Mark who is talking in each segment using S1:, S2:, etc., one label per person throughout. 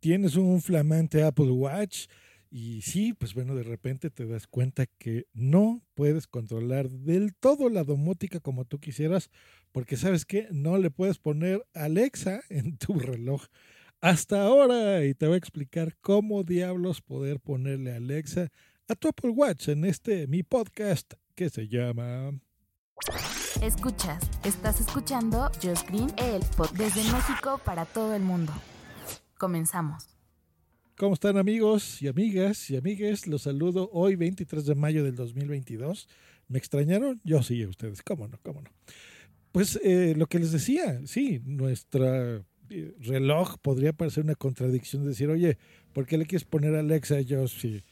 S1: Tienes un flamante Apple Watch y sí, pues bueno, de repente te das cuenta que no puedes controlar del todo la domótica como tú quisieras, porque sabes que no le puedes poner Alexa en tu reloj. Hasta ahora y te voy a explicar cómo diablos poder ponerle Alexa a tu Apple Watch en este mi podcast que se llama
S2: Escuchas, estás escuchando Just Green, el pod desde México para todo el mundo. Comenzamos.
S1: ¿Cómo están amigos y amigas y amigues? Los saludo hoy 23 de mayo del 2022. ¿Me extrañaron? Yo sí, a ustedes. ¿Cómo no? ¿Cómo no? Pues eh, lo que les decía, sí, nuestra eh, reloj podría parecer una contradicción de decir, oye, ¿por qué le quieres poner Alexa? Yo, si,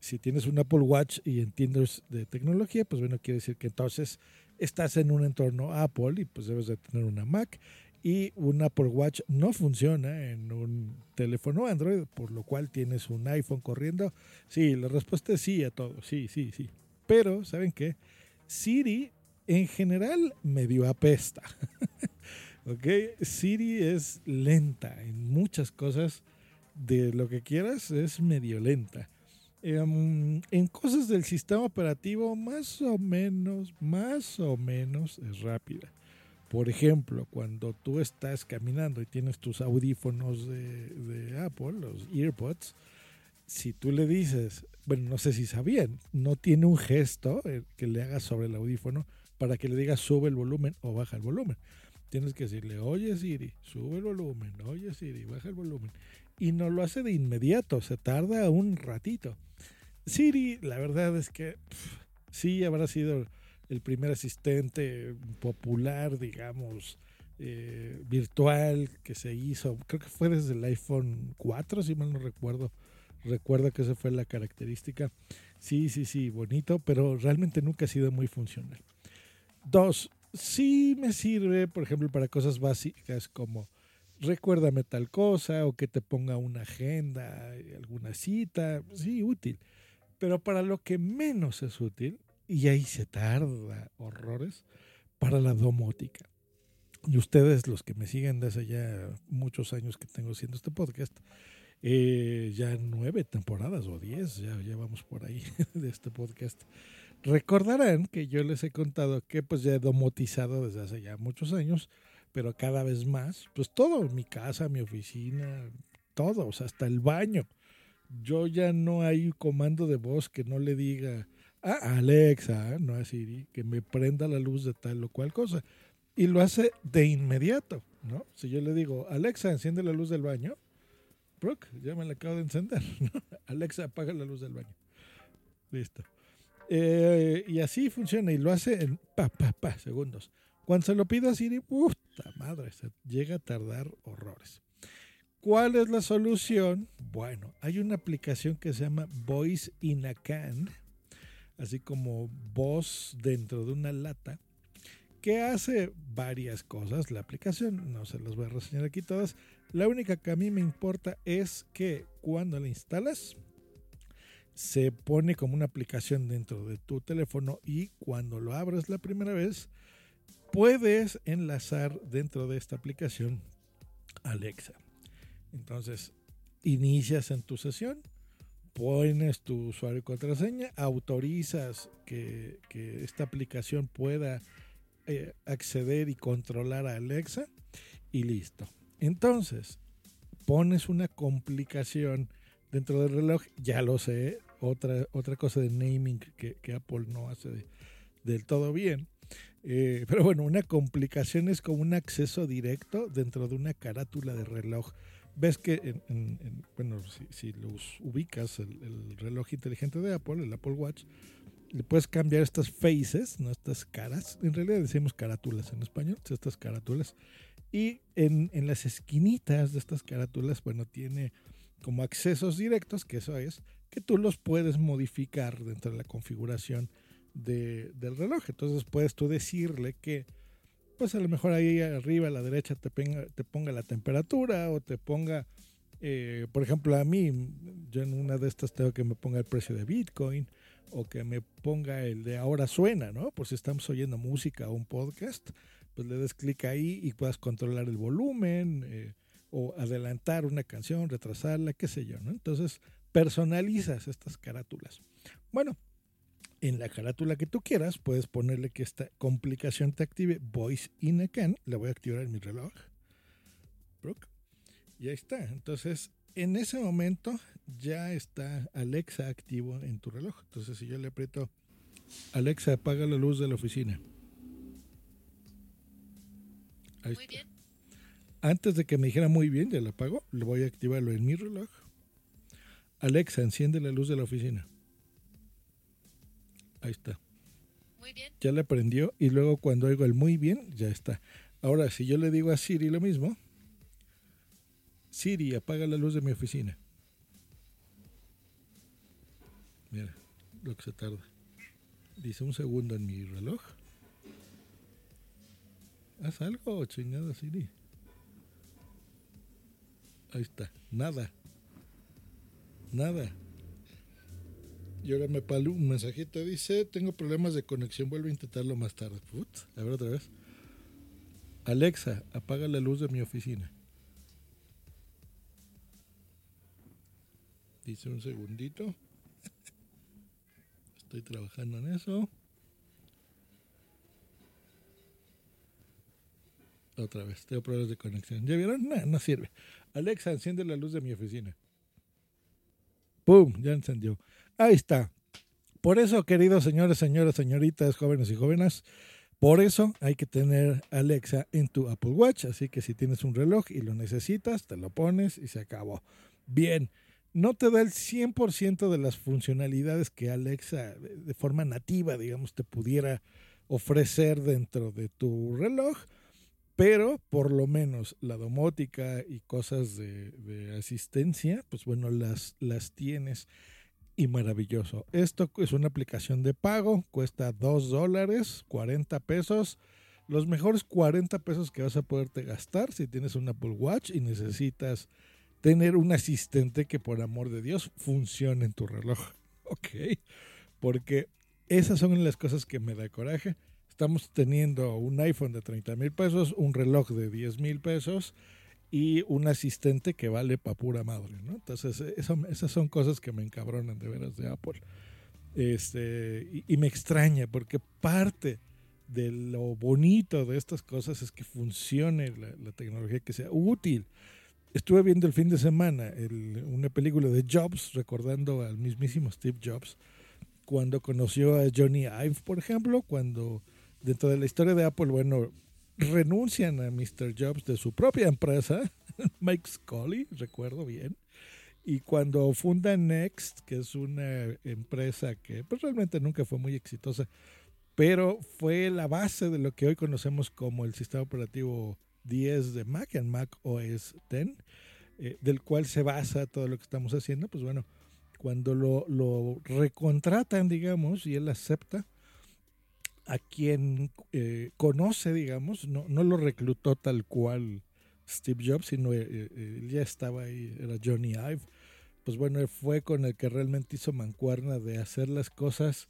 S1: si tienes un Apple Watch y entiendes de tecnología, pues bueno, quiere decir que entonces estás en un entorno Apple y pues debes de tener una Mac y un Apple Watch no funciona en un teléfono Android, por lo cual tienes un iPhone corriendo. Sí, la respuesta es sí a todo, sí, sí, sí. Pero, ¿saben qué? Siri en general medio apesta. ¿Ok? Siri es lenta en muchas cosas de lo que quieras, es medio lenta. Em, en cosas del sistema operativo, más o menos, más o menos es rápida. Por ejemplo, cuando tú estás caminando y tienes tus audífonos de, Apple, los EarPods, si tú le dices, bueno, no sé si sabían, no tiene un gesto eh, que le hagas sobre el audífono para que le digas sube el volumen o baja el volumen. Tienes que decirle, oye Siri, sube el volumen, oye Siri, baja el volumen. Y no lo hace de inmediato, se tarda un ratito. Siri, la verdad es que sí habrá sido el primer asistente popular, digamos, eh, virtual que se hizo. Creo que fue desde el iPhone 4, si mal no recuerdo. Recuerda que esa fue la característica. Sí, sí, sí, bonito, pero realmente nunca ha sido muy funcional. Dos, sí me sirve, por ejemplo, para cosas básicas como recuérdame tal cosa o que te ponga una agenda, alguna cita, sí, útil. Pero para lo que menos es útil, y ahí se tarda horrores, para la domótica. Y ustedes, los que me siguen desde ya muchos años que tengo haciendo este podcast, eh, ya nueve temporadas o diez, ya, ya vamos por ahí de este podcast. Recordarán que yo les he contado que pues ya he domotizado desde hace ya muchos años, pero cada vez más, pues todo, mi casa, mi oficina, todo, o sea, hasta el baño yo ya no hay comando de voz que no le diga a Alexa, no a Siri, que me prenda la luz de tal o cual cosa. Y lo hace de inmediato, ¿no? Si yo le digo, Alexa, enciende la luz del baño, Brooke, ya me la acabo de encender. Alexa, apaga la luz del baño. Listo. Eh, y así funciona y lo hace en pa, pa, pa, segundos. Cuando se lo pido a Siri, puta madre, se llega a tardar horrores. ¿Cuál es la solución? Bueno, hay una aplicación que se llama Voice in a Can, así como voz dentro de una lata, que hace varias cosas. La aplicación, no se las voy a reseñar aquí todas. La única que a mí me importa es que cuando la instalas, se pone como una aplicación dentro de tu teléfono y cuando lo abres la primera vez, puedes enlazar dentro de esta aplicación Alexa. Entonces, inicias en tu sesión, pones tu usuario y contraseña, autorizas que, esta aplicación pueda eh, acceder y controlar a Alexa y listo. Entonces, pones una complicación dentro del reloj, ya lo sé, otra, otra cosa de naming que, Apple no hace del todo bien. Eh, pero bueno, una complicación es como un acceso directo dentro de una carátula de reloj ves que, bueno, si, los ubicas, el, reloj inteligente de Apple, el Apple Watch, le puedes cambiar estas faces, ¿no? estas caras. En realidad decimos carátulas en español, estas carátulas. Y en, en las esquinitas de estas carátulas, bueno, tiene como accesos directos, que eso es, que tú los puedes modificar dentro de la configuración de, del reloj. Entonces puedes tú decirle que, pues a lo mejor ahí arriba a la derecha te, te ponga la temperatura o te ponga, eh, por ejemplo, a mí, yo en una de estas tengo que me ponga el precio de Bitcoin o que me ponga el de ahora suena, ¿no? Por si estamos oyendo música o un podcast, pues le des clic ahí y puedas controlar el volumen eh, o adelantar una canción, retrasarla, qué sé yo, ¿no? Entonces personalizas estas carátulas. Bueno, en la carátula que tú quieras, puedes ponerle que esta complicación te active Voice in Again. La voy a activar en mi reloj. Y ahí está. Entonces, en ese momento ya está Alexa activo en tu reloj. Entonces, si yo le aprieto Alexa, apaga la luz de la oficina. Ahí muy bien. Antes de que me dijera muy bien, ya la apago, le voy a activarlo en mi reloj. Alexa, enciende la luz de la oficina. Ahí está. Muy bien. Ya le aprendió y luego cuando oigo el muy bien, ya está. Ahora, si yo le digo a Siri lo mismo, Siri, apaga la luz de mi oficina. Mira lo que se tarda. Dice un segundo en mi reloj. Haz algo, chingada Siri. Ahí está. Nada. Nada. Y ahora me palo un mensajito. Dice, tengo problemas de conexión, vuelvo a intentarlo más tarde. a ver otra vez. Alexa, apaga la luz de mi oficina. Dice un segundito. Estoy trabajando en eso. Otra vez, tengo problemas de conexión. ¿Ya vieron? No, no sirve. Alexa, enciende la luz de mi oficina. ¡Pum! Ya encendió. Ahí está. Por eso, queridos señores, señoras, señoritas, jóvenes y jóvenes, por eso hay que tener Alexa en tu Apple Watch. Así que si tienes un reloj y lo necesitas, te lo pones y se acabó. Bien, no te da el 100% de las funcionalidades que Alexa de forma nativa, digamos, te pudiera ofrecer dentro de tu reloj, pero por lo menos la domótica y cosas de, asistencia, pues bueno, las, las tienes y maravilloso. Esto es una aplicación de pago, cuesta 2 dólares, 40 pesos. Los mejores 40 pesos que vas a poderte gastar si tienes un Apple Watch y necesitas tener un asistente que por amor de Dios funcione en tu reloj. Ok, porque esas son las cosas que me da coraje. Estamos teniendo un iPhone de 30 mil pesos, un reloj de 10 mil pesos y un asistente que vale pa' pura madre, ¿no? Entonces, eso, esas son cosas que me encabronan de veras de Apple. Este, y, me extraña porque parte de lo bonito de estas cosas es que funcione la, tecnología, que sea útil. Estuve viendo el fin de semana una película de Jobs, recordando al mismísimo Steve Jobs, cuando conoció a Johnny Ive, por ejemplo, cuando dentro de la historia de Apple, bueno, renuncian a Mr. Jobs de su propia empresa, Mike Scully, recuerdo bien, y cuando fundan Next, que es una empresa que pues, realmente nunca fue muy exitosa, pero fue la base de lo que hoy conocemos como el sistema operativo 10 de Mac, en Mac OS 10, eh, del cual se basa todo lo que estamos haciendo, pues bueno, cuando lo, lo recontratan, digamos, y él acepta, a quien eh, conoce, digamos, no, no lo reclutó tal cual Steve Jobs, sino eh, eh, él ya estaba ahí, era Johnny Ive. Pues bueno, fue con el que realmente hizo mancuerna de hacer las cosas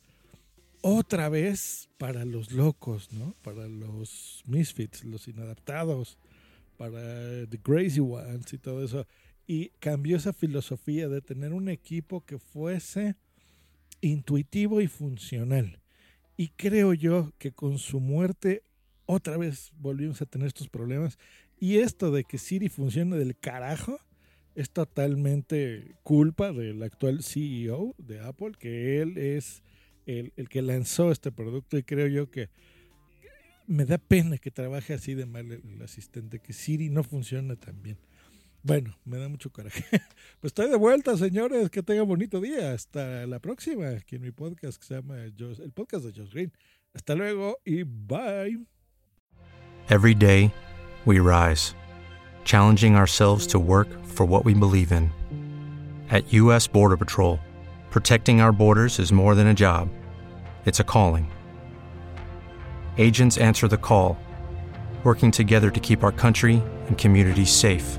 S1: otra vez para los locos, ¿no? Para los misfits, los inadaptados, para The Crazy Ones y todo eso. Y cambió esa filosofía de tener un equipo que fuese intuitivo y funcional y creo yo que con su muerte otra vez volvimos a tener estos problemas. Y esto de que Siri funcione del carajo es totalmente culpa del actual CEO de Apple, que él es el, el, que lanzó este producto y creo yo que me da pena que trabaje así de mal el asistente, que Siri no funciona tan bien. Bueno, me da mucho coraje. Pues estoy de vuelta, señores. Que tengan bonito día. Hasta la próxima. Aquí en mi podcast que se llama el podcast de Josh Green. Hasta luego y bye.
S3: Every day, we rise, challenging ourselves to work for what we believe in. At U.S. Border Patrol, protecting our borders is more than a job, it's a calling. Agents answer the call, working together to keep our country and communities safe.